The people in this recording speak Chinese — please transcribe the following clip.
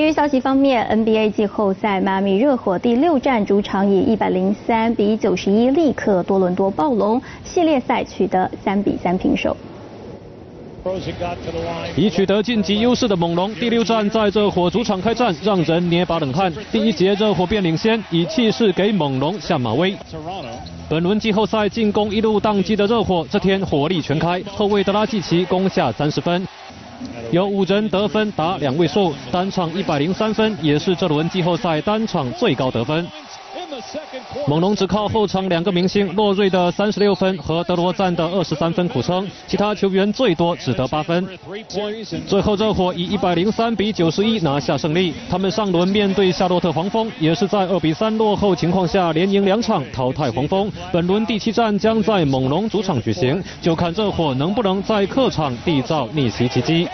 体育消息方面，NBA 季后赛，迈阿密热火第六战主场以一百零三比九十一力克多伦多暴龙，系列赛取得三比三平手。已取得晋级优势的猛龙，第六战在热火主场开战，让人捏把冷汗。第一节热火便领先，以气势给猛龙下马威。本轮季后赛进攻一路宕机的热火，这天火力全开，后卫德拉季奇攻下三十分。有五人得分达两位数，单场一百零三分，也是这轮季后赛单场最高得分。猛龙只靠后场两个明星洛瑞的三十六分和德罗赞的二十三分苦撑，其他球员最多只得八分。最后热火以一百零三比九十一拿下胜利，他们上轮面对夏洛特黄蜂，也是在二比三落后情况下连赢两场淘汰黄蜂。本轮第七战将在猛龙主场举行，就看热火能不能在客场缔造逆袭奇迹。